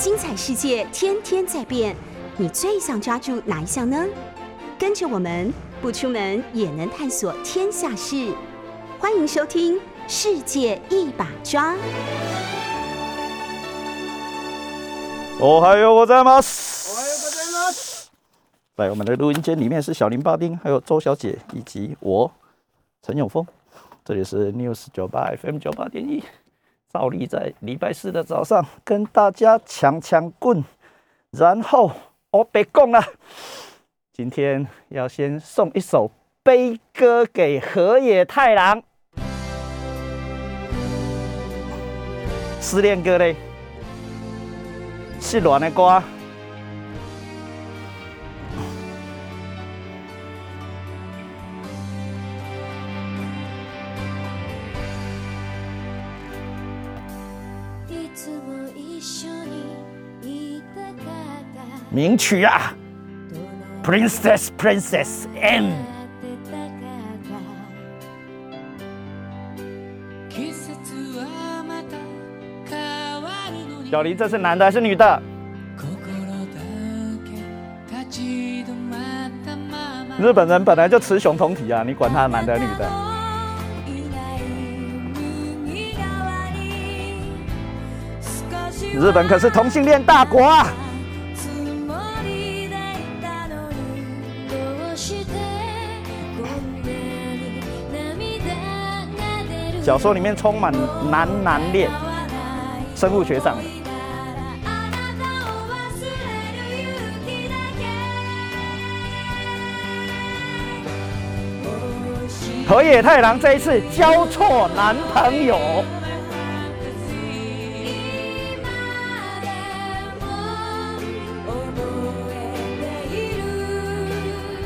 精彩世界天天在变，你最想抓住哪一项呢？跟着我们不出门也能探索天下事，欢迎收听《世界一把抓》。哦，还有我在吗？在我们的录音间里面是小林巴丁，还有周小姐以及我陈永峰。这里是 News 九八 FM 九八点一，照例在礼拜四的早上跟大家抢抢棍，然后我别讲了，今天要先送一首悲歌给河野太郎，失恋歌嘞，失恋的歌。名曲啊，Princess Princess M。小林，这是男的还是女的？日本人本来就雌雄同体啊，你管他男的女的？日本可是同性恋大国啊！小说里面充满男男恋，生物学上的。河野太郎这一次交错男朋友，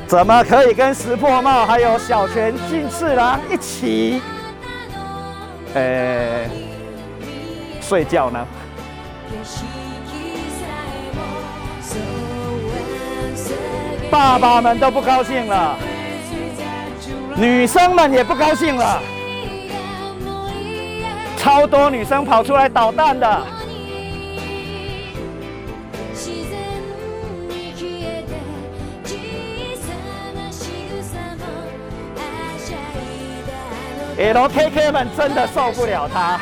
怎么可以跟石破茂还有小泉进次郎一起？呃，睡觉呢？爸爸们都不高兴了，女生们也不高兴了，超多女生跑出来捣蛋的。LKK 们真的受不了他，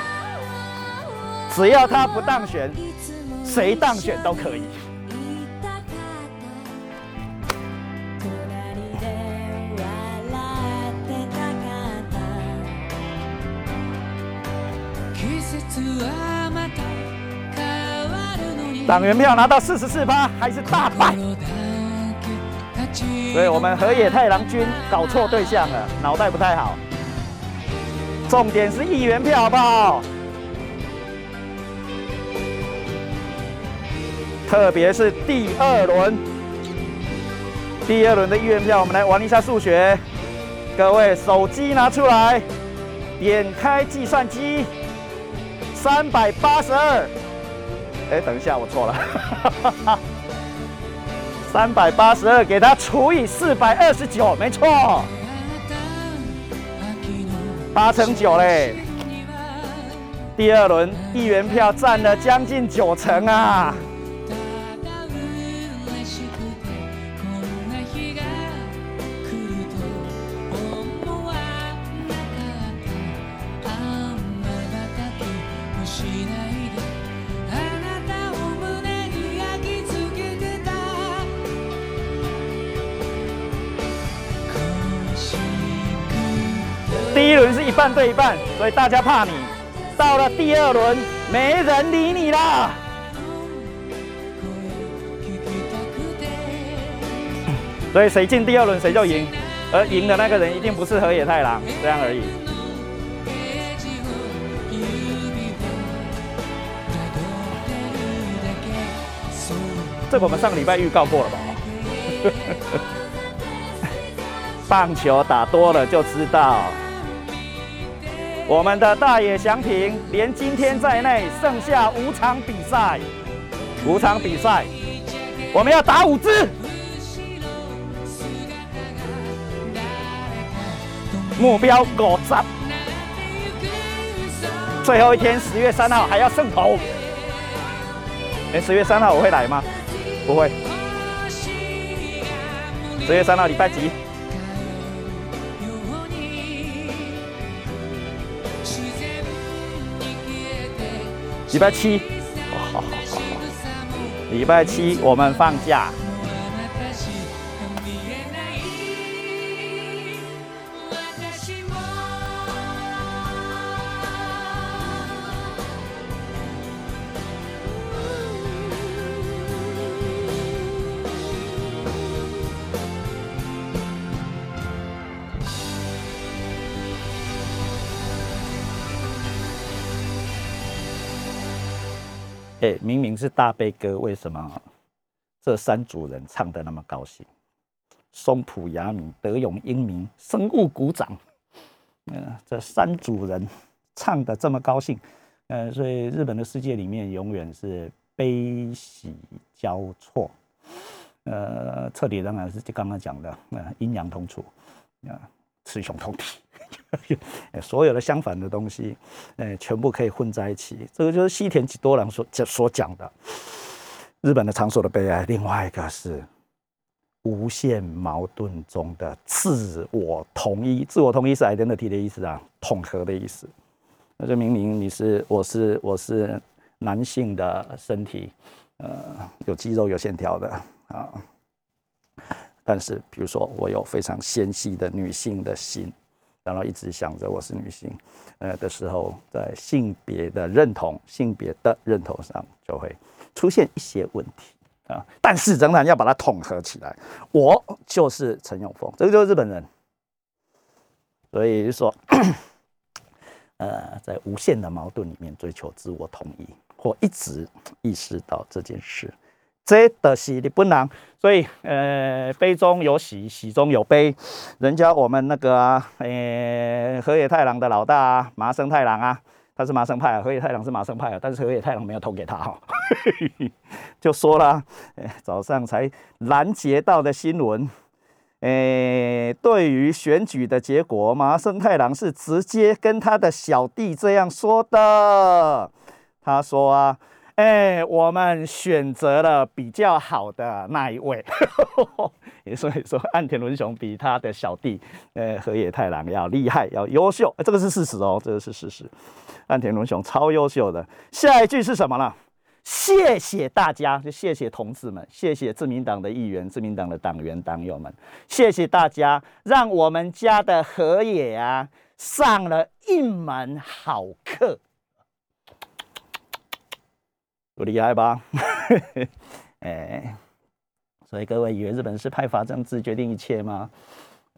只要他不当选，谁当选都可以。党员票拿到四十四趴，还是大败，所以我们河野太郎君搞错对象了，脑袋不太好。重点是一元票，好不好？特别是第二轮，第二轮的一元票，我们来玩一下数学。各位手机拿出来，点开计算机，三百八十二。哎，等一下，我错了。三百八十二给它除以四百二十九，没错。八成九嘞，第二轮一元票占了将近九成啊！半对一半，所以大家怕你。到了第二轮，没人理你啦。所以谁进第二轮谁就赢，而赢的那个人一定不是河野太郎，这样而已。这我们上个礼拜预告过了吧？棒球打多了就知道。我们的大野翔平连今天在内剩下五场比赛，五场比赛，我们要打五支，目标五十，最后一天十月三号还要胜投，哎，十月三号我会来吗？不会。十月三号礼拜几？礼拜七。好好好好。礼拜七我们放假。哎，明明是大悲歌，为什么这三组人唱的那么高兴？松浦亚弥、德永英明、生物鼓掌。嗯，这三组人唱的这么高兴，呃，所以日本的世界里面永远是悲喜交错。呃，彻底当然是就刚刚讲的，呃，阴阳同处，啊，雌雄同体。所有的相反的东西，哎，全部可以混在一起。这个就是西田几多郎所所讲的日本的场所的悲哀。另外一个是无限矛盾中的自我统一。自我统一是 identity 的意思啊，统合的意思。那就明明你是我是我是男性的身体，呃，有肌肉有线条的啊，但是比如说我有非常纤细的女性的心。然后一直想着我是女性，呃的时候，在性别的认同、性别的认同上就会出现一些问题啊。但是仍然要把它统合起来。我就是陈永峰，这个就是日本人。所以说，呃，在无限的矛盾里面追求自我统一，或一直意识到这件事。这的是你不能，所以呃，悲中有喜，喜中有悲。人家我们那个啊，呃，河野太郎的老大啊，麻生太郎啊，他是麻生派啊，河野太郎是麻生派啊，但是河野太郎没有投给他哈，就说了，早上才拦截到的新闻，诶，对于选举的结果，麻生太郎是直接跟他的小弟这样说的，他说啊。哎，我们选择了比较好的那一位，也所以说岸田文雄比他的小弟，呃，河野太郎要厉害，要优秀，这个是事实哦，这个是事实。岸田文雄超优秀的。下一句是什么呢？谢谢大家，就谢谢同志们，谢谢自民党的议员、自民党的党员、党友们，谢谢大家，让我们家的河野啊上了一门好课。不厉害吧？哎，所以各位以为日本是派阀政治决定一切吗？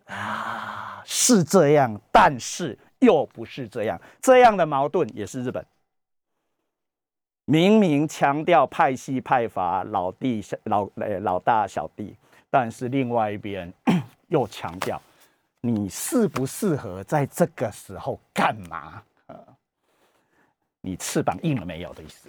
啊，是这样，但是又不是这样。这样的矛盾也是日本。明明强调派系派阀，老弟小老呃老大小弟，但是另外一边 又强调你适不适合在这个时候干嘛？你翅膀硬了没有的意思？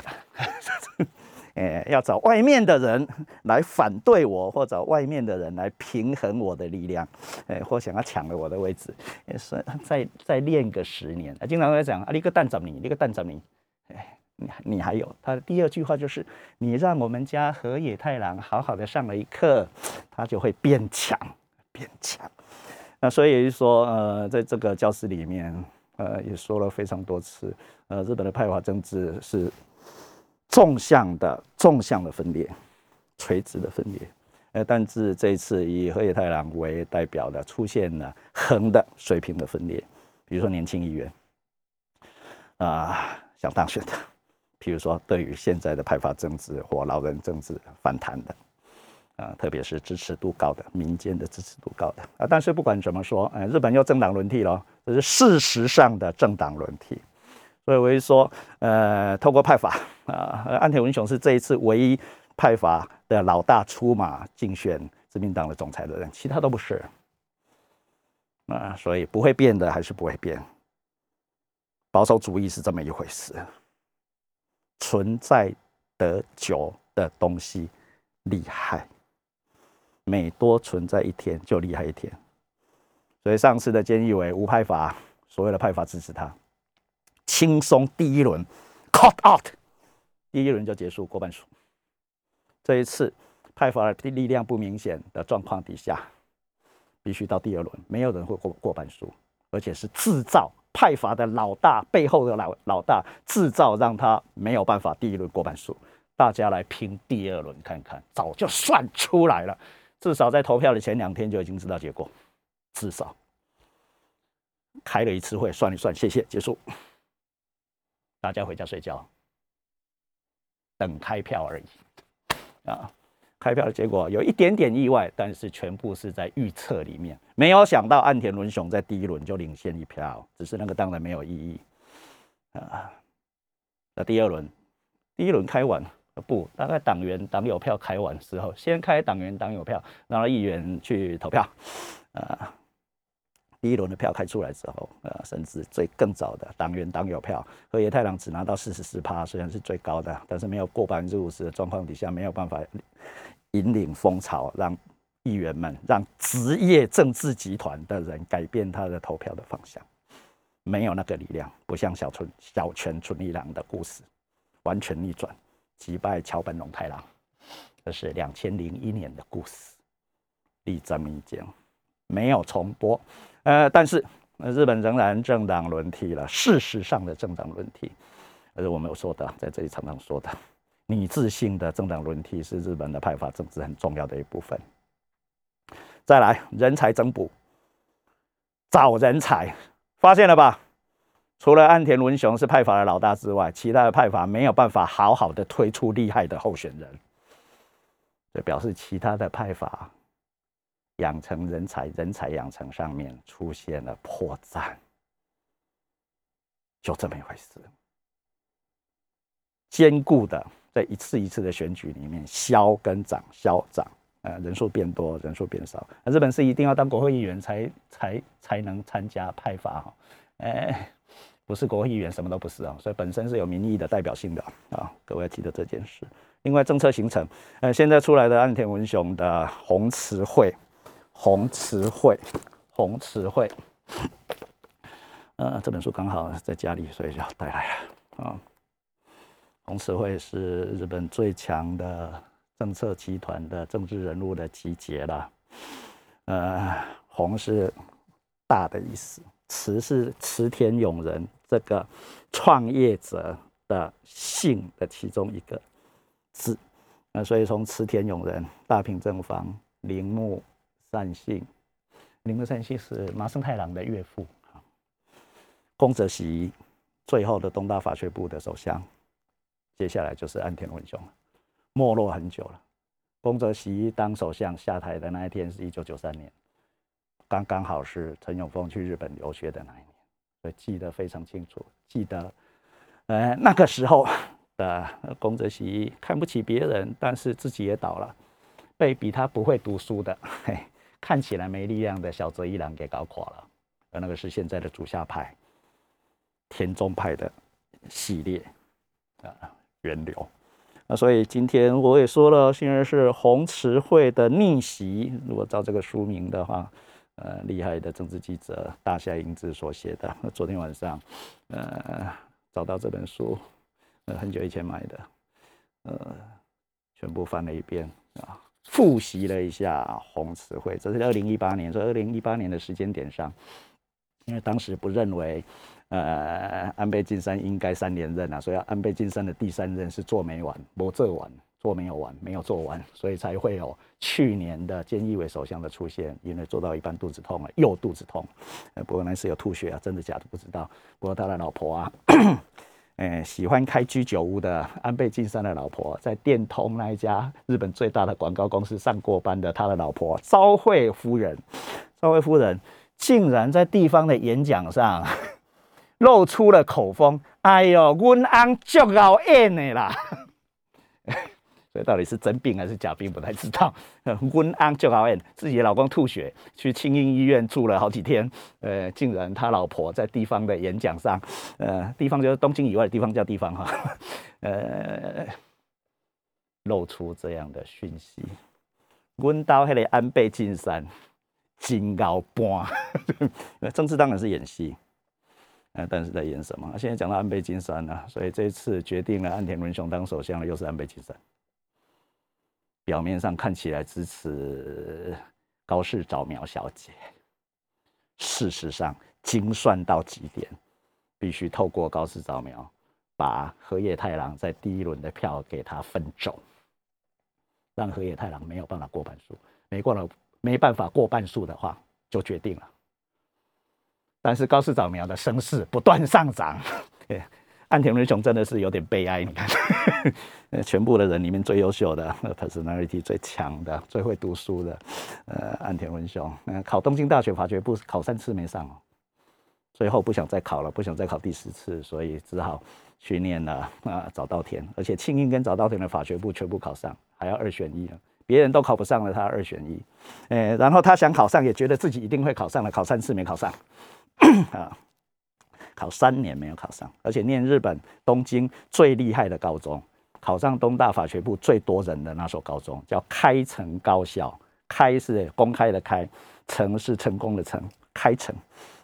哎，要找外面的人来反对我，或者外面的人来平衡我的力量，哎，或想要抢了我的位置，也是再再练个十年。经常在讲啊，你个蛋长你，你个蛋怎么你，哎，你你还有他的第二句话就是，你让我们家河野太郎好好的上了一课，他就会变强，变强。那所以说，呃，在这个教室里面。呃，也说了非常多次，呃，日本的派阀政治是纵向的、纵向的分裂，垂直的分裂。呃，但是这一次以河野太郎为代表的，出现了横的、水平的分裂。比如说年轻议员啊，想当选的；，譬如说对于现在的派阀政治或老人政治反弹的。啊，特别是支持度高的民间的支持度高的啊，但是不管怎么说，呃，日本又政党轮替了，这是事实上的政党轮替。所以我就说，呃，透过派法啊，安田文雄是这一次唯一派法的老大出马竞选自民党的总裁的人，其他都不是。啊，所以不会变的还是不会变。保守主义是这么一回事，存在得久的东西厉害。每多存在一天，就厉害一天。所以上次的菅义伟无派阀，所有的派阀支持他，轻松第一轮，caught out，第一轮就结束过半数。这一次派阀的力量不明显的状况底下，必须到第二轮，没有人会过过半数，而且是制造派阀的老大背后的老老大制造，让他没有办法第一轮过半数。大家来拼第二轮看看，早就算出来了，至少在投票的前两天就已经知道结果，至少开了一次会，算一算，谢谢，结束，大家回家睡觉，等开票而已。啊，开票的结果有一点点意外，但是全部是在预测里面，没有想到岸田文雄在第一轮就领先一票，只是那个当然没有意义。啊，那第二轮，第一轮开完。不，大概党员党友票开完之后，先开党员党友票，然后议员去投票。啊，第一轮的票开出来之后，呃，甚至最更早的党员党友票，河野太郎只拿到四十四趴，虽然是最高的，但是没有过百分之五十的状况底下，没有办法引领风潮，让议员们、让职业政治集团的人改变他的投票的方向，没有那个力量，不像小村小泉纯一郎的故事，完全逆转。击败桥本龙太郎，这是两千零一年的故事，立证明讲没有重播。呃，但是日本仍然政党轮替了，事实上的政党轮替，而我们有说的，在这里常常说的，拟制性的政党轮替是日本的派法政治很重要的一部分。再来，人才增补，找人才，发现了吧？除了岸田文雄是派阀的老大之外，其他的派阀没有办法好好的推出厉害的候选人，这表示其他的派阀养成人才、人才养成上面出现了破绽，就这么一回事。坚固的在一次一次的选举里面消跟涨，消涨，呃，人数变多，人数变少。日本是一定要当国会议员才才才能参加派发哈，哎。不是国会议员，什么都不是啊，所以本身是有民意的代表性的啊，各位要记得这件事。另外，政策形成，呃，现在出来的岸田文雄的红词汇，红词汇，红词汇，呃，这本书刚好在家里，所以就带来了啊。红词汇是日本最强的政策集团的政治人物的集结了，呃，红是大的意思。池是池田勇人这个创业者的姓的其中一个字，那所以从池田勇人、大平正方、铃木善信，铃木善信是麻生太郎的岳父啊，宫泽喜最后的东大法学部的首相，接下来就是安田文雄了，没落很久了。宫泽喜当首相下台的那一天是一九九三年。刚刚好是陈永峰去日本留学的那一年，所以记得非常清楚。记得，呃，那个时候的宫泽喜看不起别人，但是自己也倒了，被比他不会读书的、嘿，看起来没力量的小泽一郎给搞垮了。而那个是现在的主下派田中派的系列啊源流。那所以今天我也说了，现在是红池会的逆袭。如果照这个书名的话。呃，厉害的政治记者大夏英子所写的。昨天晚上，呃，找到这本书，呃，很久以前买的，呃，全部翻了一遍啊，复习了一下红词汇。这是二零一八年，说二零一八年的时间点上，因为当时不认为，呃，安倍晋三应该三连任啊，所以安倍晋三的第三任是做没完，没做完。做没有完，没有做完，所以才会有去年的菅义伟首相的出现。因为做到一半肚子痛了，又肚子痛。不过那是有吐血啊，真的假的不知道。不过他的老婆啊，呃，喜欢开居酒屋的安倍晋三的老婆，在电通那一家日本最大的广告公司上过班的他的老婆昭惠夫人，昭惠夫人竟然在地方的演讲上露出了口风。哎呦，阮翁足熬演的啦！所以到底是真病还是假病，不太知道。温安就好演，自己老公吐血，去清英医院住了好几天。呃，竟然他老婆在地方的演讲上，呃，地方就是东京以外的地方叫地方哈，呃，露出这样的讯息。温到那个安倍晋三，金高半，政治当然是演戏，但是在演什么？现在讲到安倍晋三了，所以这次决定了岸田文雄当首相又是安倍晋三。表面上看起来支持高市早苗小姐，事实上精算到极点，必须透过高市早苗把河野太郎在第一轮的票给他分走，让河野太郎没有办法过半数，没过了没办法过半数的话，就决定了。但是高市早苗的声势不断上涨。安田文雄真的是有点悲哀，你看，全部的人里面最优秀的，personality 最强的，最会读书的，呃，安田文雄，嗯，考东京大学法学部考三次没上哦，最后不想再考了，不想再考第十次，所以只好去念了啊早稻田，而且庆应跟早稻田的法学部全部考上，还要二选一啊，别人都考不上了，他二选一，哎，然后他想考上，也觉得自己一定会考上了，考三次没考上，啊。考三年没有考上，而且念日本东京最厉害的高中，考上东大法学部最多人的那所高中，叫开成高校。开是公开的开，成是成功的成，开成。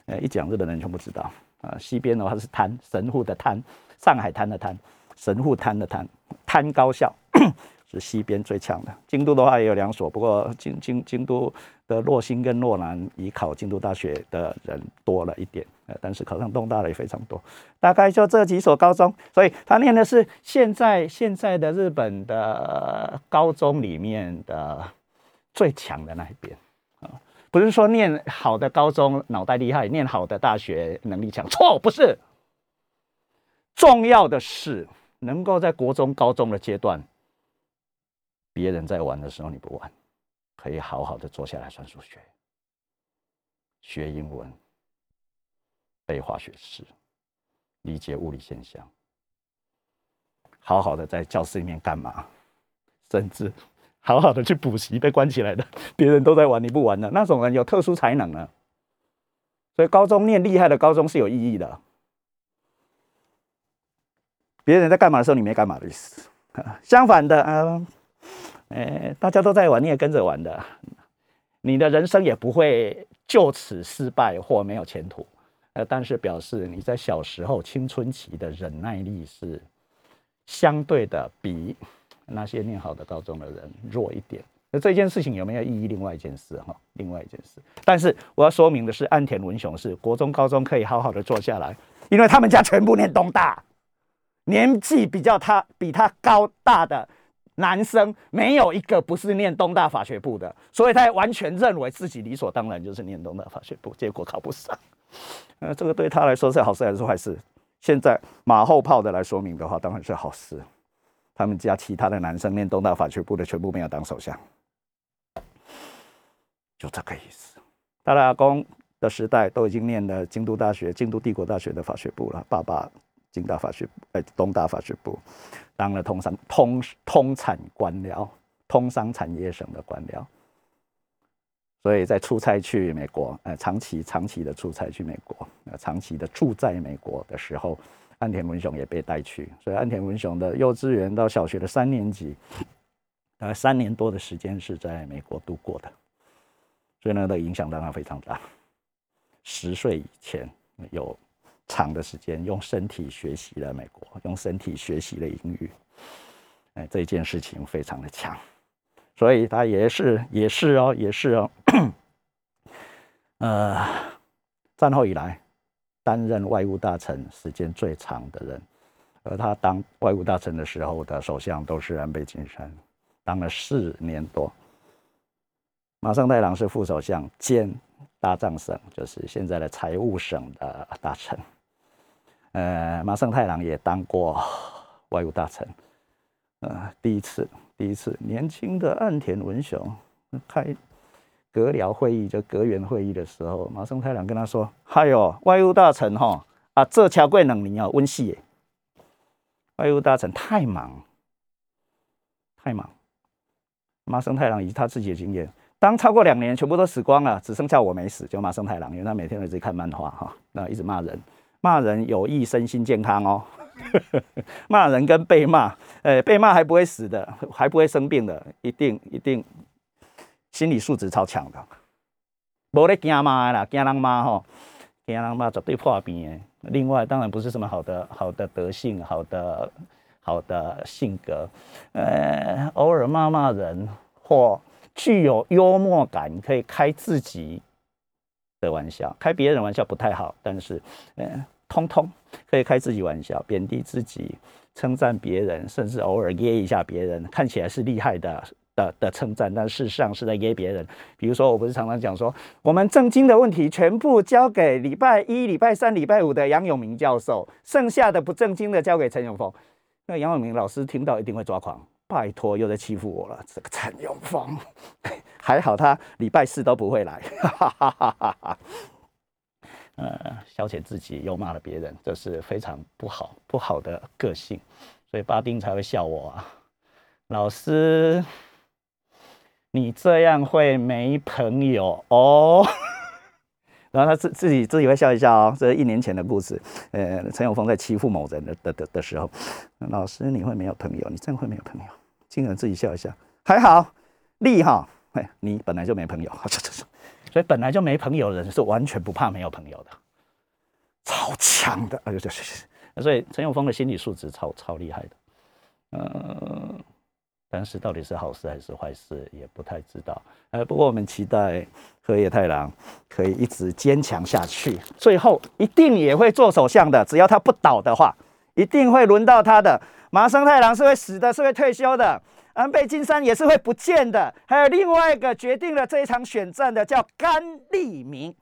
呃，一讲日本人全部知道啊。西边的话是滩神户的滩，上海滩的滩，神户滩的滩，滩高校是西边最强的。京都的话也有两所，不过京京京都的洛星跟洛南，以考京都大学的人多了一点。呃但是考上东大的也非常多，大概就这几所高中，所以他念的是现在现在的日本的高中里面的最强的那一边啊，不是说念好的高中脑袋厉害，念好的大学能力强，错不是。重要的是能够在国中、高中的阶段，别人在玩的时候你不玩，可以好好的坐下来算数学、学英文。背化学式，理解物理现象，好好的在教室里面干嘛？甚至 好好的去补习，被关起来的，别人都在玩，你不玩了，那种人有特殊才能呢。所以高中念厉害的高中是有意义的。别人在干嘛的时候，你没干嘛的意思。相反的，嗯，哎，大家都在玩，你也跟着玩的，你的人生也不会就此失败或没有前途。呃，但是表示你在小时候青春期的忍耐力是相对的比那些念好的高中的人弱一点。那这件事情有没有意义？另外一件事哈，另外一件事。但是我要说明的是，安田文雄是国中、高中可以好好的坐下来，因为他们家全部念东大，年纪比较他比他高大的男生没有一个不是念东大法学部的，所以他完全认为自己理所当然就是念东大法学部，结果考不上。呃，这个对他来说是好事还是坏事？现在马后炮的来说明的话，当然是好事。他们家其他的男生念东大法学部的，全部没有当首相，就这个意思。他的阿公的时代都已经念了京都大学、京都帝国大学的法学部了。爸爸京大法学，哎，东大法学部，当了通商通通产官僚，通商产业省的官僚。所以在出差去美国，呃，长期长期的出差去美国，呃，长期的住在美国的时候，安田文雄也被带去。所以安田文雄的幼稚园到小学的三年级，大概三年多的时间是在美国度过的。所以呢，的影响当然非常大。十岁以前有长的时间用身体学习了美国，用身体学习了英语，哎，这件事情非常的强。所以他也是也是哦，也是哦，呃，战后以来担任外务大臣时间最长的人，而他当外务大臣的时候的首相都是安倍晋三，当了四年多。马胜太郎是副首相兼大藏省，就是现在的财务省的大臣。呃，马生太郎也当过外务大臣，呃，第一次。第一次，年轻的岸田文雄开阁僚会议，就阁员会议的时候，马生太郎跟他说：“嗨哟，外务大臣哈啊，这桥贵两年啊，温习耶。外务大臣太忙，太忙。麻生太郎以他自己的经验，当超过两年，全部都死光了，只剩下我没死，就马生太郎，因为他每天都在看漫画哈，那一直骂人，骂人有益身心健康哦。”骂人跟被骂，呃，被骂还不会死的，还不会生病的，一定一定心理素质超强的。无咧惊骂啦，惊人骂吼，惊人骂绝对破病的。另外，当然不是什么好的好的德性，好的好的性格，呃，偶尔骂骂人或具有幽默感，可以开自己的玩笑，开别人玩笑不太好，但是，呃，通通可以开自己玩笑，贬低自己，称赞别人，甚至偶尔噎一下别人，看起来是厉害的。的的称赞，但事实上是在噎别人。比如说，我不是常常讲说，我们正经的问题全部交给礼拜一、礼拜三、礼拜五的杨永明教授，剩下的不正经的交给陈永峰。那杨永明老师听到一定会抓狂，拜托，又在欺负我了。这个陈永峰，还好他礼拜四都不会来。呃，消遣自己又骂了别人，这是非常不好不好的个性，所以巴丁才会笑我啊，老师。你这样会没朋友哦。然后他自自己自己会笑一笑哦。这是一年前的故事。呃，陈永峰在欺负某人的的的的时候，老师你会没有朋友？你真会没有朋友？竟然自己笑一笑，还好，厉哈。哎，你本来就没朋友，所以本来就没朋友的人是完全不怕没有朋友的，超强的。哎呦，这是，所以陈永峰的心理素质超超厉害的。嗯。但是到底是好事还是坏事，也不太知道。呃，不过我们期待河野太郎可以一直坚强下去，最后一定也会做首相的。只要他不倒的话，一定会轮到他的。麻生太郎是会死的，是会退休的。安倍晋三也是会不见的。还有另外一个决定了这一场选战的，叫甘利明，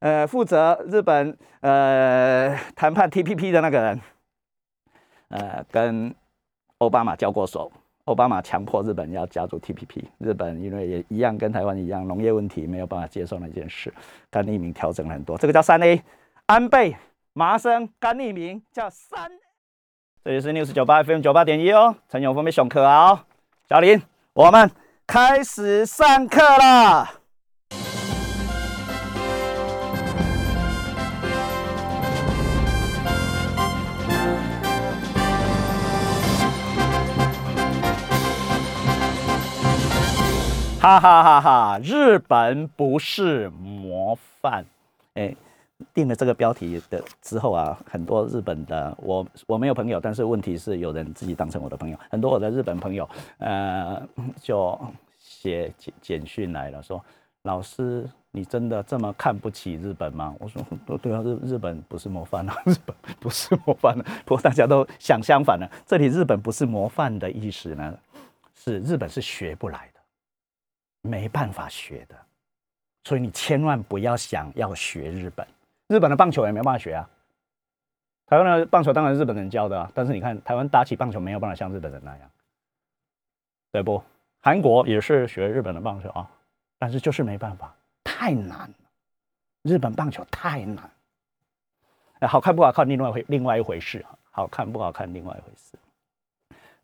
呃，负责日本呃谈判 TPP 的那个人，呃，跟奥巴马交过手。奥巴马强迫日本要加入 TPP，日本因为也一样跟台湾一样农业问题没有办法接受那件事，甘利明调整了很多，这个叫三 A，安倍、麻生、甘利明叫三。这里是 News 九八 FM 九八点一哦，陈永峰被上课啊，小林，我们开始上课了。哈哈哈哈！日本不是模范，哎，定了这个标题的之后啊，很多日本的我我没有朋友，但是问题是有人自己当成我的朋友，很多我的日本朋友，呃，就写简简讯来了，说老师，你真的这么看不起日本吗？我说，对啊，日日本不是模范啊，日本不是模范的，不过大家都想相反了，这里日本不是模范的意思呢，是日本是学不来的。没办法学的，所以你千万不要想要学日本。日本的棒球也没办法学啊。台湾的棒球当然日本人教的啊，但是你看台湾打起棒球没有办法像日本人那样，对不？韩国也是学日本的棒球啊，但是就是没办法，太难了。日本棒球太难。哎，好看不好看另外回另外一回事啊，好看不好看另外一回事。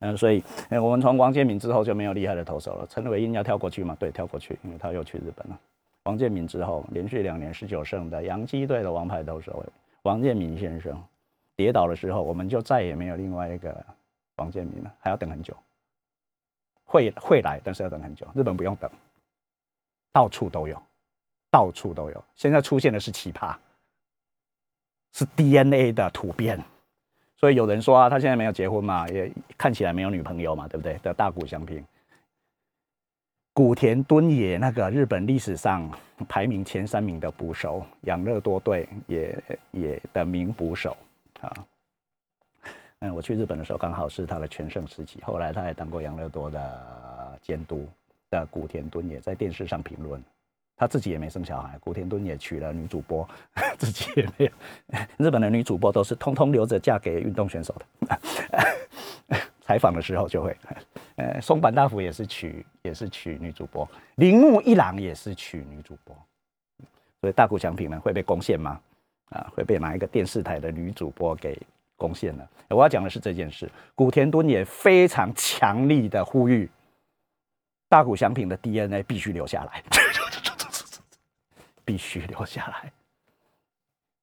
嗯，所以，哎，我们从王建民之后就没有厉害的投手了。陈伟英要跳过去吗？对，跳过去，因为他又去日本了。王建民之后，连续两年十九胜的洋基队的王牌投手王建民先生跌倒的时候，我们就再也没有另外一个王建民了，还要等很久。会会来，但是要等很久。日本不用等，到处都有，到处都有。现在出现的是奇葩，是 DNA 的突变。所以有人说啊，他现在没有结婚嘛，也看起来没有女朋友嘛，对不对？的大谷翔平、古田敦也那个日本历史上排名前三名的捕手，养乐多队也也的名捕手啊。嗯，我去日本的时候刚好是他的全盛时期，后来他也当过养乐多的监督的古田敦也在电视上评论。他自己也没生小孩，古田敦也娶了女主播，自己也没有。日本的女主播都是通通留着嫁给运动选手的。采访的时候就会，呃，松坂大辅也是娶也是娶女主播，铃木一朗也是娶女主播。所以大谷翔平呢会被攻陷吗？啊，会被哪一个电视台的女主播给攻陷呢？我要讲的是这件事，古田敦也非常强力的呼吁，大谷翔平的 DNA 必须留下来。必须留下来。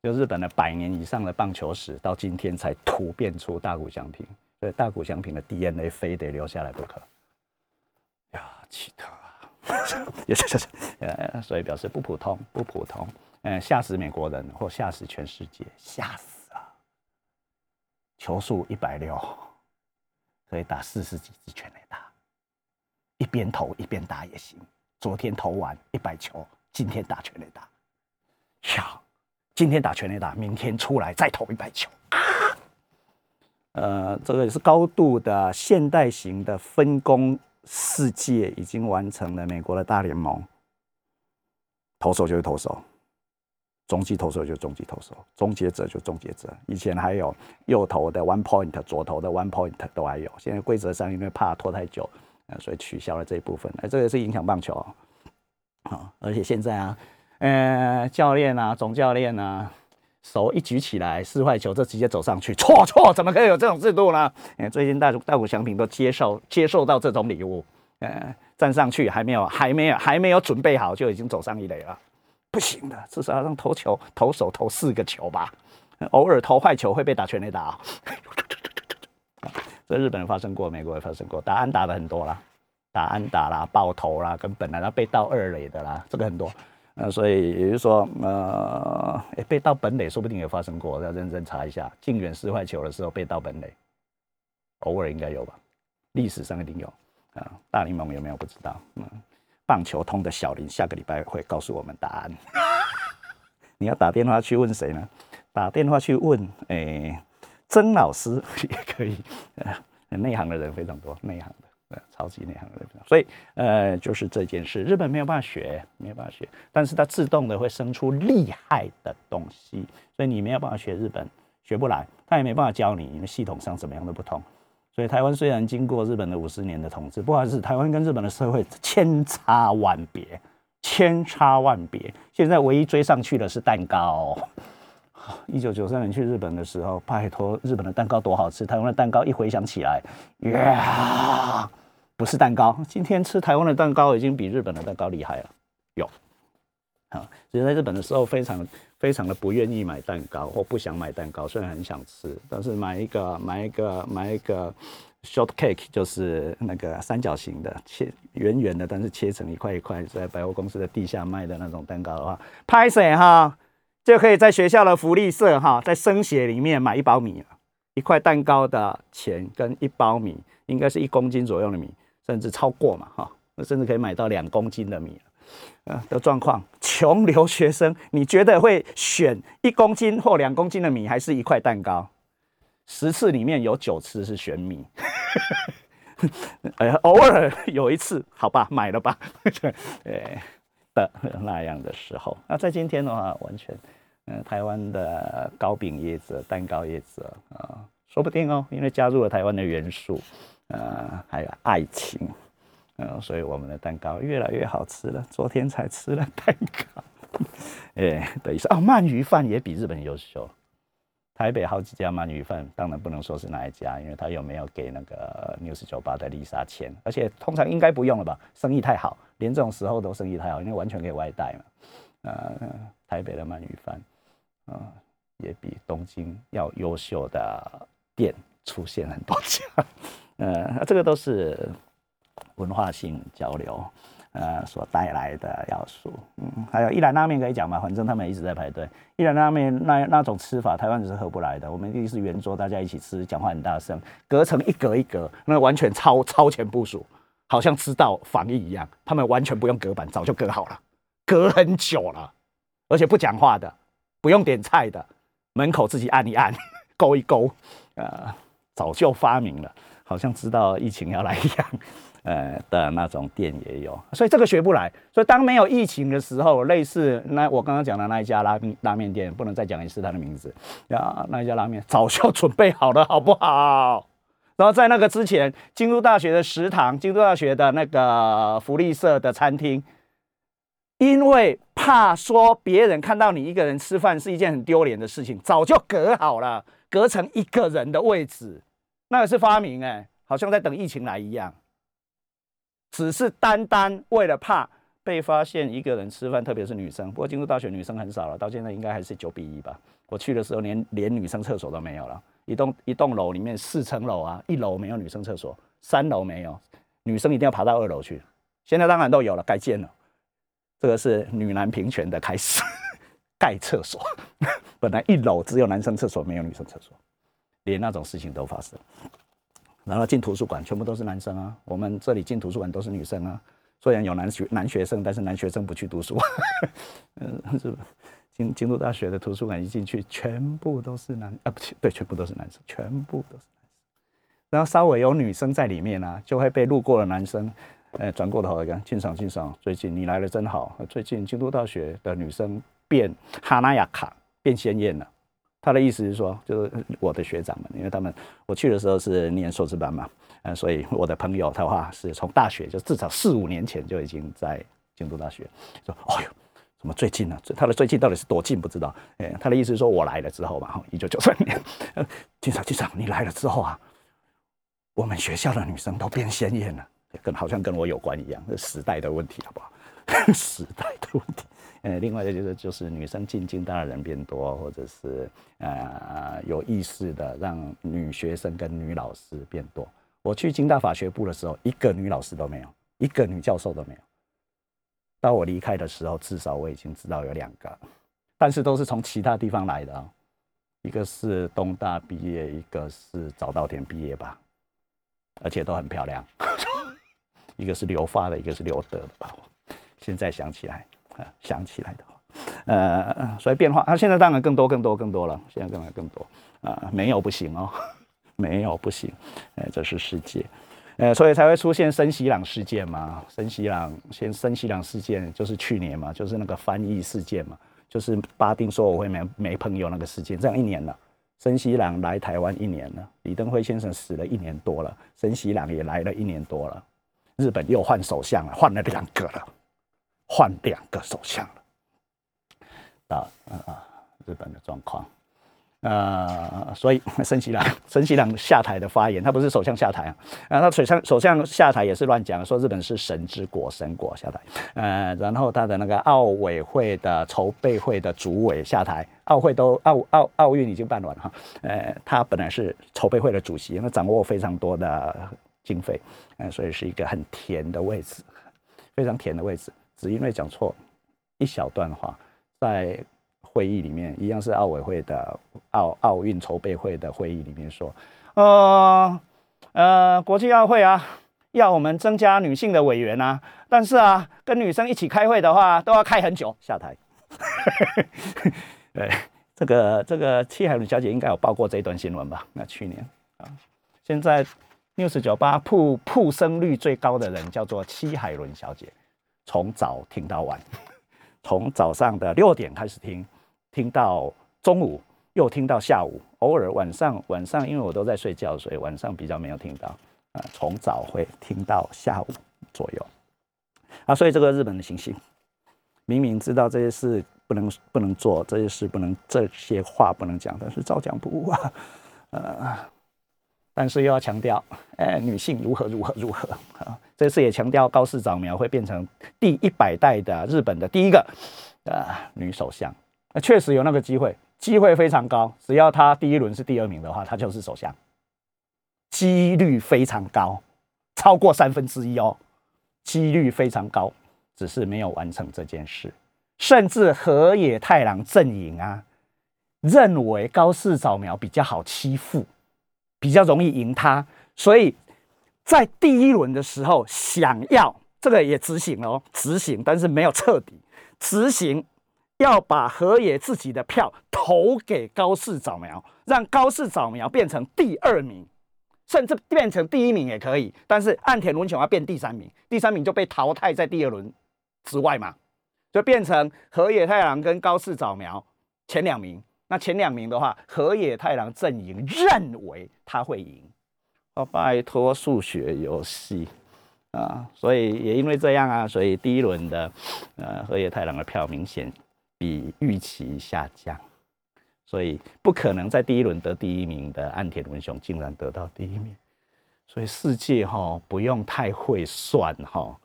就日本的百年以上的棒球史，到今天才突变出大谷翔平，所以大谷翔平的 DNA 非得留下来不可。呀，奇特啊！也是是呃，所以表示不普通，不普通。嗯，吓死美国人，或吓死全世界，吓死啊！球速一百六，可以打四十几支全垒打，一边投一边打也行。昨天投完一百球，今天打全垒打，呀，今天打全垒打，明天出来再投一百球啊！呃，这个也是高度的现代型的分工世界，已经完成了美国的大联盟。投手就是投手，中继投手就是中继投手，终结者就终结者。以前还有右投的 one point，左投的 one point 都还有。现在规则上因为怕拖太久，呃，所以取消了这一部分。哎，这个是影响棒球啊！而且现在啊，呃，教练啊，总教练啊。手一举起来，四坏球就直接走上去，错错，怎么可以有这种制度呢？哎，最近大大谷翔平都接受接受到这种礼物，呃，站上去还没有还没有还没有准备好就已经走上一垒了，不行的，至少要让投球投手投四个球吧，偶尔投坏球会被打全垒打。这日本发生过，美国也发生过，打安打的很多啦，打安打啦，爆头啦，跟本来要被盗二垒的啦，这个很多。那所以也就是说，呃，被盗本垒说不定也发生过，要认真查一下。近远四坏球的时候被盗本垒，偶尔应该有吧？历史上一定有啊。大联盟有没有不知道？嗯，棒球通的小林下个礼拜会告诉我们答案。你要打电话去问谁呢？打电话去问，哎，曾老师 也可以。内行的人非常多，内行。超级内行的，所以呃，就是这件事，日本没有办法学，没有办法学，但是它自动的会生出厉害的东西，所以你没有办法学日本，学不来，他也没办法教你，因为系统上怎么样都不同。所以台湾虽然经过日本的五十年的统治，不好是，台湾跟日本的社会千差万别，千差万别。现在唯一追上去的是蛋糕。一九九三年去日本的时候，拜托，日本的蛋糕多好吃，台湾的蛋糕一回想起来，呀。不是蛋糕，今天吃台湾的蛋糕已经比日本的蛋糕厉害了。有，啊，所以在日本的时候非常非常的不愿意买蛋糕或不想买蛋糕，虽然很想吃，但是买一个买一个买一个 short cake，就是那个三角形的切圆圆的，但是切成一块一块，在百货公司的地下卖的那种蛋糕的话，拍谁哈就可以在学校的福利社哈，在升学里面买一包米了，一块蛋糕的钱跟一包米，应该是一公斤左右的米。甚至超过嘛，哈，那甚至可以买到两公斤的米，呃的状况。穷留学生，你觉得会选一公斤或两公斤的米，还是一块蛋糕？十次里面有九次是选米，哎，偶尔有一次，好吧，买了吧，对 的那样的时候。那在今天的话，完全，嗯，台湾的糕饼业者、蛋糕业者啊，说不定哦，因为加入了台湾的元素。呃，还有爱情，呃，所以我们的蛋糕越来越好吃了。昨天才吃了蛋糕，哎，等于是哦，鳗鱼饭也比日本优秀。台北好几家鳗鱼饭，当然不能说是哪一家，因为他有没有给那个 News 酒吧的丽莎钱，而且通常应该不用了吧，生意太好，连这种时候都生意太好，因为完全可以外带嘛。呃，台北的鳗鱼饭，啊，也比东京要优秀的店出现很多家。呃，这个都是文化性交流，呃，所带来的要素。嗯，还有一兰拉面可以讲嘛？反正他们一直在排队。一兰拉面那那种吃法，台湾是合不来的。我们一定是圆桌，大家一起吃，讲话很大声，隔成一格一格，那完全超超前部署，好像知道防疫一样。他们完全不用隔板，早就隔好了，隔很久了，而且不讲话的，不用点菜的，门口自己按一按，勾一勾，呃，早就发明了。好像知道疫情要来一样，呃的那种店也有，所以这个学不来。所以当没有疫情的时候，类似那我刚刚讲的那一家拉面拉面店，不能再讲一次他的名字呀。那一家拉面早就准备好了，好不好？然后在那个之前，京都大学的食堂，京都大学的那个福利社的餐厅，因为怕说别人看到你一个人吃饭是一件很丢脸的事情，早就隔好了，隔成一个人的位置。那个是发明哎，好像在等疫情来一样，只是单单为了怕被发现一个人吃饭，特别是女生。不过进入大学女生很少了，到现在应该还是九比一吧。我去的时候连连女生厕所都没有了，一栋一栋楼里面四层楼啊，一楼没有女生厕所，三楼没有，女生一定要爬到二楼去。现在当然都有了，改建了。这个是女男平权的开始，盖厕所。本来一楼只有男生厕所，没有女生厕所。连那种事情都发生，然后进图书馆全部都是男生啊，我们这里进图书馆都是女生啊。虽然有男学男学生，但是男学生不去读书。嗯，是京京都大学的图书馆一进去，全部都是男啊，不对，全部都是男生，全部都是男生。然后稍微有女生在里面呢，就会被路过的男生，呃，转过头来看，欣赏欣赏，最近你来的真好。最近京都大学的女生变哈娜亚卡变鲜艳了。他的意思是说，就是我的学长们，因为他们我去的时候是念硕士班嘛，嗯，所以我的朋友的话是从大学就至少四五年前就已经在京都大学，说，哦呦，怎么最近呢？他的最近到底是多近不知道？哎，他的意思是说我来了之后嘛，一九九三年，经常经常你来了之后啊，我们学校的女生都变鲜艳了，跟好像跟我有关一样，是时代的问题，好不好？时代的问题。呃，另外一个就是就是女生进京大的人变多，或者是呃有意识的让女学生跟女老师变多。我去京大法学部的时候，一个女老师都没有，一个女教授都没有。到我离开的时候，至少我已经知道有两个，但是都是从其他地方来的，一个是东大毕业，一个是早稻田毕业吧，而且都很漂亮，一个是留发的，一个是留德的吧。现在想起来。想起来的话，呃，所以变化，啊，现在当然更多、更多、更多了。现在当然更多，啊，没有不行哦，没有不行，哎，这是世界，呃，所以才会出现森喜朗事件嘛。森喜朗，先森喜朗事件就是去年嘛，就是那个翻译事件嘛，就是巴丁说我会没没朋友那个事件，这样一年了。森喜朗来台湾一年了，李登辉先生死了一年多了，森喜朗也来了一年多了，日本又换首相了，换了两个了。换两个首相了，啊啊！日本的状况，呃，所以 森喜朗森喜朗下台的发言，他不是首相下台啊，啊，他首相首相下台也是乱讲，说日本是神之国，神国下台，呃，然后他的那个奥委会的筹备会的主委下台，奥会都奥奥奥运已经办完了哈，呃，他本来是筹备会的主席，那掌握非常多的经费，呃，所以是一个很甜的位置，非常甜的位置。只因为讲错一小段话，在会议里面一样是奥委会的奥奥运筹备会的会议里面说，呃呃，国际奥会啊，要我们增加女性的委员啊，但是啊，跟女生一起开会的话都要开很久，下台。对，这个这个戚海伦小姐应该有报过这一段新闻吧？那去年啊，现在 news 九八铺铺生率最高的人叫做戚海伦小姐。从早听到晚，从早上的六点开始听，听到中午，又听到下午，偶尔晚上晚上，因为我都在睡觉，所以晚上比较没有听到。啊，从早会听到下午左右。啊，所以这个日本的行星，明明知道这些事不能不能做，这些事不能，这些话不能讲，但是照讲不误啊。呃，但是又要强调，哎，女性如何如何如何啊。这次也强调高市早苗会变成第一百代的日本的第一个呃女首相，那确实有那个机会，机会非常高。只要她第一轮是第二名的话，她就是首相，几率非常高，超过三分之一哦，几率非常高，只是没有完成这件事。甚至河野太郎阵营啊，认为高市早苗比较好欺负，比较容易赢他，所以。在第一轮的时候，想要这个也执行了哦，执行，但是没有彻底执行，要把河野自己的票投给高市早苗，让高市早苗变成第二名，甚至变成第一名也可以。但是岸田文雄要变第三名，第三名就被淘汰在第二轮之外嘛，就变成河野太郎跟高市早苗前两名。那前两名的话，河野太郎阵营认为他会赢。哦，拜托数学游戏啊！所以也因为这样啊，所以第一轮的呃河野太郎的票明显比预期下降，所以不可能在第一轮得第一名的岸田文雄竟然得到第一名。所以世界哈不用太会算哈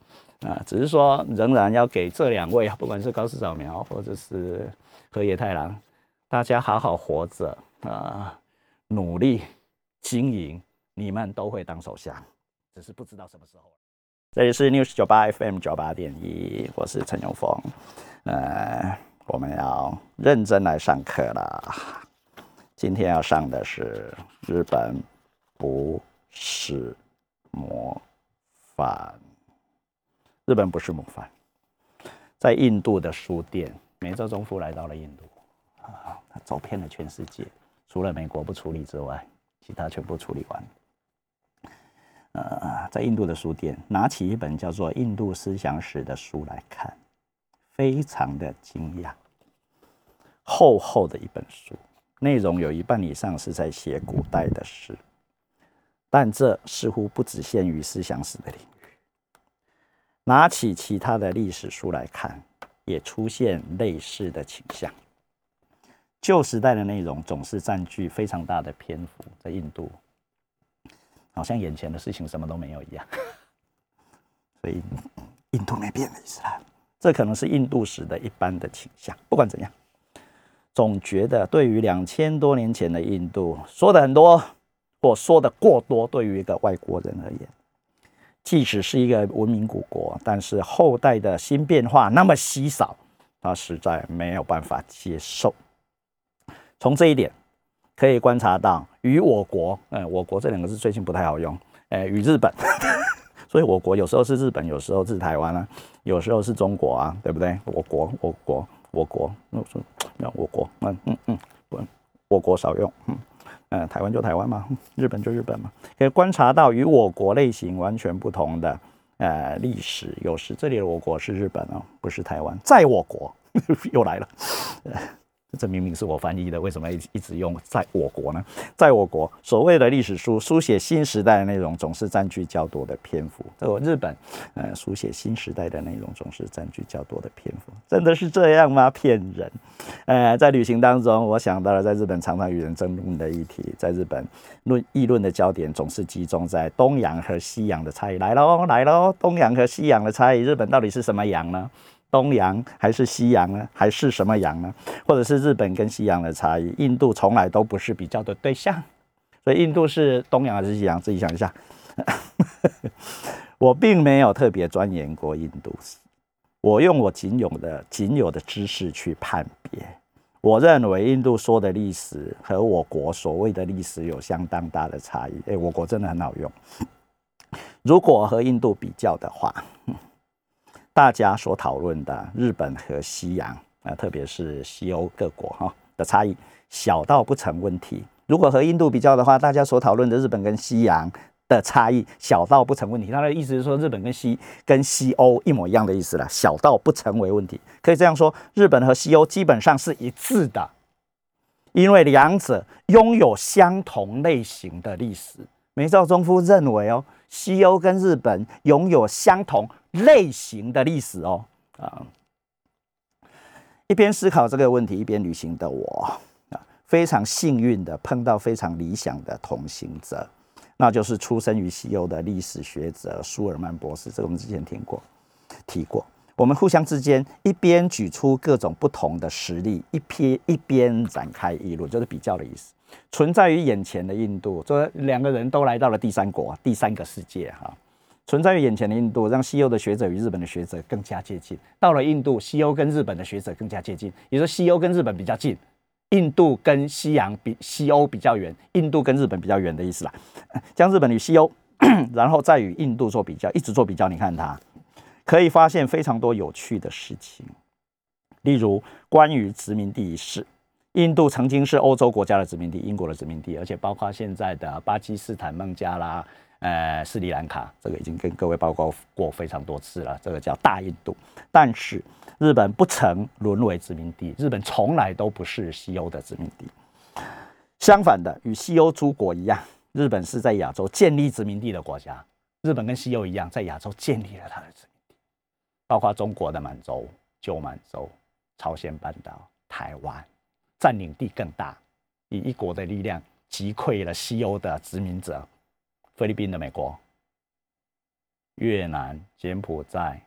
啊，只是说仍然要给这两位，不管是高市早苗或者是河野太郎，大家好好活着啊，努力经营。你们都会当首相，只是不知道什么时候。这里是 News 九八 FM 九八点一，我是陈永峰。呃，我们要认真来上课了。今天要上的是日本不是模范。日本不是模范，在印度的书店，美洲中夫来到了印度，啊，他走遍了全世界，除了美国不处理之外，其他全部处理完。呃，在印度的书店，拿起一本叫做《印度思想史》的书来看，非常的惊讶。厚厚的一本书，内容有一半以上是在写古代的事，但这似乎不只限于思想史的领域。拿起其他的历史书来看，也出现类似的倾向。旧时代的内容总是占据非常大的篇幅，在印度。好像眼前的事情什么都没有一样，所以印度没变的意思啦。这可能是印度史的一般的倾向。不管怎样，总觉得对于两千多年前的印度说的很多，或说的过多，对于一个外国人而言，即使是一个文明古国，但是后代的新变化那么稀少，他实在没有办法接受。从这一点。可以观察到，与我国，嗯，我国这两个字最近不太好用，哎，与日本，所以我国有时候是日本，有时候是台湾啊，有时候是中国啊，对不对？我国，我国，我国，那说那我国，嗯嗯嗯，我我国少用，嗯嗯，台湾就台湾嘛，日本就日本嘛，可以观察到与我国类型完全不同的呃历史，有时这里的我国是日本哦，不是台湾，在我国 又来了。这明明是我翻译的，为什么一一直用在我国呢？在我国，所谓的历史书书写新时代的内容，总是占据较多的篇幅。在我日本，呃，书写新时代的内容总是占据较多的篇幅。真的是这样吗？骗人！呃，在旅行当中，我想到了在日本常常与人争论的议题。在日本，论议论的焦点总是集中在东洋和西洋的差异。来喽，来喽，东洋和西洋的差异，日本到底是什么洋呢？东洋还是西洋呢？还是什么洋呢？或者是日本跟西洋的差异？印度从来都不是比较的对象，所以印度是东洋还是西洋？自己想一下。我并没有特别钻研过印度史，我用我仅有的仅有的知识去判别。我认为印度说的历史和我国所谓的历史有相当大的差异。哎，我国真的很好用。如果和印度比较的话。大家所讨论的日本和西洋啊，特别是西欧各国哈的差异，小到不成问题。如果和印度比较的话，大家所讨论的日本跟西洋的差异，小到不成问题。他的意思是说，日本跟西跟西欧一模一样的意思了，小到不成为问题。可以这样说，日本和西欧基本上是一致的，因为两者拥有相同类型的历史。梅兆忠夫认为哦，西欧跟日本拥有相同。类型的历史哦，啊，一边思考这个问题，一边旅行的我啊，非常幸运的碰到非常理想的同行者，那就是出生于西欧的历史学者舒尔曼博士。这个我们之前听过提过。我们互相之间一边举出各种不同的实例，一边一边展开议论，就是比较的意思。存在于眼前的印度，这两个人都来到了第三国，第三个世界哈。存在于眼前的印度，让西欧的学者与日本的学者更加接近。到了印度，西欧跟日本的学者更加接近，也说西欧跟日本比较近，印度跟西洋比西欧比较远，印度跟日本比较远的意思啦。将日本与西欧，然后再与印度做比较，一直做比较，你看它可以发现非常多有趣的事情。例如，关于殖民地一事，印度曾经是欧洲国家的殖民地，英国的殖民地，而且包括现在的巴基斯坦、孟加拉。呃，斯里兰卡这个已经跟各位报告过非常多次了，这个叫大印度。但是日本不曾沦为殖民地，日本从来都不是西欧的殖民地。相反的，与西欧诸国一样，日本是在亚洲建立殖民地的国家。日本跟西欧一样，在亚洲建立了它的殖民地，包括中国的满洲、旧满洲、朝鲜半岛、台湾，占领地更大，以一国的力量击溃了西欧的殖民者。菲律宾的美国、越南、柬埔寨、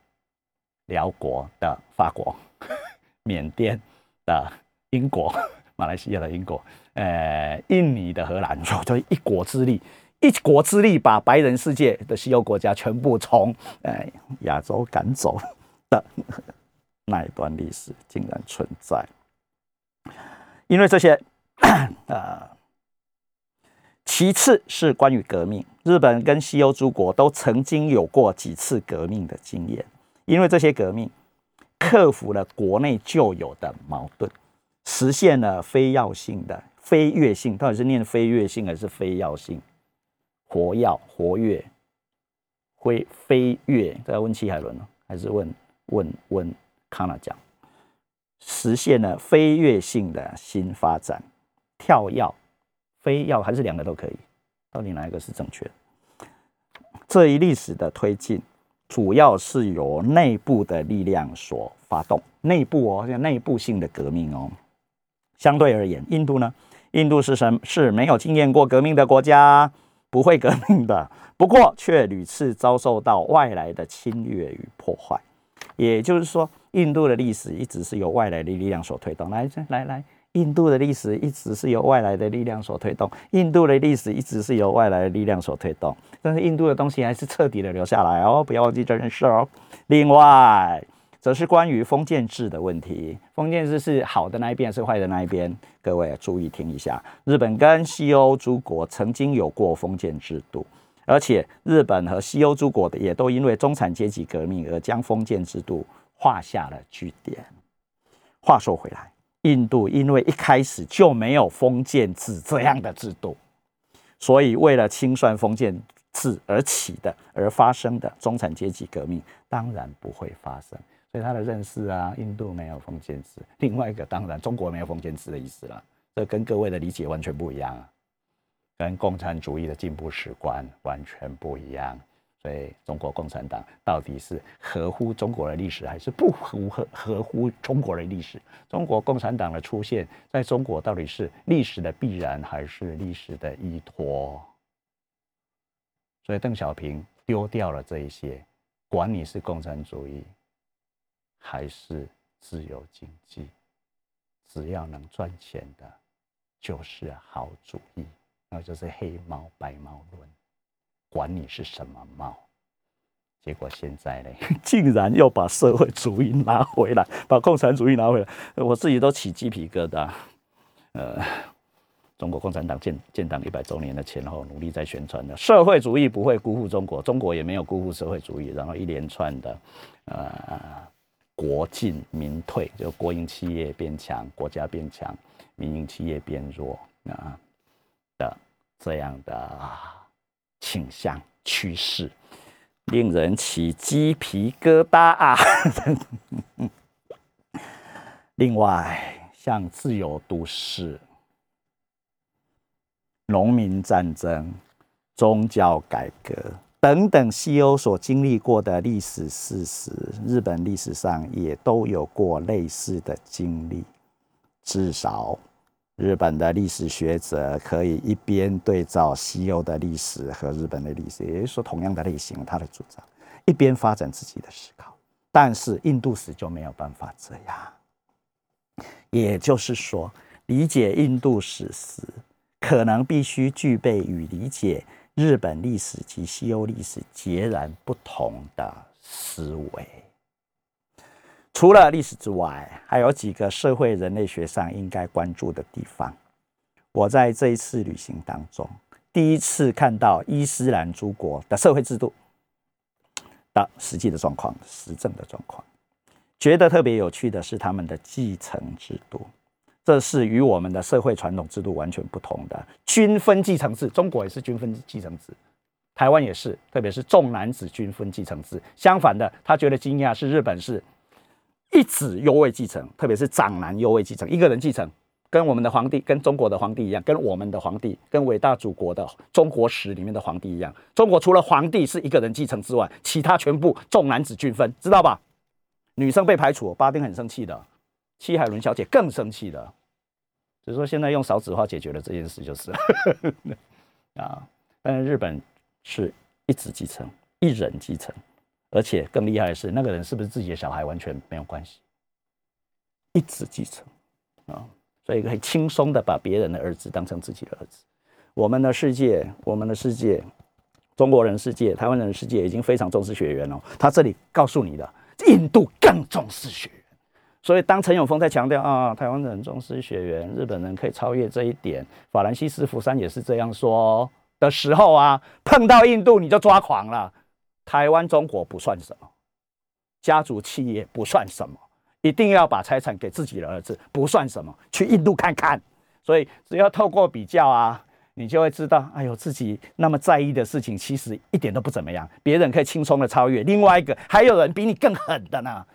辽国的法国、缅甸的英国、马来西亚的英国、呃，印尼的荷兰，就一国之力，一国之力把白人世界的西欧国家全部从呃亚洲赶走的那一段历史竟然存在，因为这些，呃。其次是关于革命，日本跟西欧诸国都曾经有过几次革命的经验，因为这些革命克服了国内旧有的矛盾，实现了非要性的飞跃性，到底是念飞跃性还是非要性？活跃活跃，飞飞跃，再问齐海伦呢，还是问问问康纳讲？实现了飞跃性的新发展，跳跃。非要还是两个都可以，到底哪一个是正确？这一历史的推进，主要是由内部的力量所发动，内部哦，像内部性的革命哦。相对而言，印度呢？印度是什是没有经验过革命的国家，不会革命的。不过却屡次遭受到外来的侵略与破坏。也就是说，印度的历史一直是由外来的力量所推动。来，来，来。印度的历史一直是由外来的力量所推动，印度的历史一直是由外来的力量所推动，但是印度的东西还是彻底的留下来哦，不要忘记这件事哦。另外，则是关于封建制的问题，封建制是好的那一边，还是坏的那一边？各位注意听一下，日本跟 西欧诸国曾经有过封建制度，而且日本和西欧诸国的也都因为中产阶级革命而将封建制度画下了句点。话说回来。印度因为一开始就没有封建制这样的制度，所以为了清算封建制而起的而发生的中产阶级革命，当然不会发生。所以他的认识啊，印度没有封建制。另外一个，当然中国没有封建制的意思了，这跟各位的理解完全不一样啊，跟共产主义的进步史观完全不一样。所以，中国共产党到底是合乎中国的历史，还是不符合合乎中国的历史？中国共产党的出现，在中国到底是历史的必然，还是历史的依托？所以，邓小平丢掉了这一些，管你是共产主义还是自由经济，只要能赚钱的，就是好主义，那就是黑猫白猫论。管你是什么猫，结果现在呢，竟然又把社会主义拿回来，把共产主义拿回来，我自己都起鸡皮疙瘩。呃，中国共产党建建党一百周年的前后，努力在宣传的社会主义不会辜负中国，中国也没有辜负社会主义，然后一连串的呃国进民退，就国营企业变强，国家变强，民营企业变弱啊的这样的。倾向趋势令人起鸡皮疙瘩啊！另外，像自由都市、农民战争、宗教改革等等西欧所经历过的历史事实，日本历史上也都有过类似的经历，至少。日本的历史学者可以一边对照西欧的历史和日本的历史，也就是说同样的类型，他的主张，一边发展自己的思考。但是印度史就没有办法这样，也就是说，理解印度史时，可能必须具备与理解日本历史及西欧历史截然不同的思维。除了历史之外，还有几个社会人类学上应该关注的地方。我在这一次旅行当中，第一次看到伊斯兰诸国的社会制度的实际的状况、实证的状况。觉得特别有趣的是他们的继承制度，这是与我们的社会传统制度完全不同的均分继承制。中国也是均分继承制，台湾也是，特别是重男子均分继承制。相反的，他觉得惊讶是日本是。一子优位继承，特别是长男优位继承，一个人继承，跟我们的皇帝，跟中国的皇帝一样，跟我们的皇帝，跟伟大祖国的中国史里面的皇帝一样。中国除了皇帝是一个人继承之外，其他全部重男子均分，知道吧？女生被排除，巴丁很生气的，七海伦小姐更生气的。只是说现在用少子化解决了这件事，就是 啊。但是日本是一子继承，一人继承。而且更厉害的是，那个人是不是自己的小孩完全没有关系，一子继承啊，所以可以轻松的把别人的儿子当成自己的儿子。我们的世界，我们的世界，中国人世界，台湾人世界已经非常重视血缘了。他这里告诉你的，印度更重视血缘，所以当陈永峰在强调啊，台湾人重视血缘，日本人可以超越这一点，法兰西斯福山也是这样说的时候啊，碰到印度你就抓狂了。台湾中国不算什么，家族企业不算什么，一定要把财产给自己的儿子不算什么，去印度看看。所以只要透过比较啊。你就会知道，哎呦，自己那么在意的事情，其实一点都不怎么样，别人可以轻松的超越。另外一个，还有人比你更狠的呢。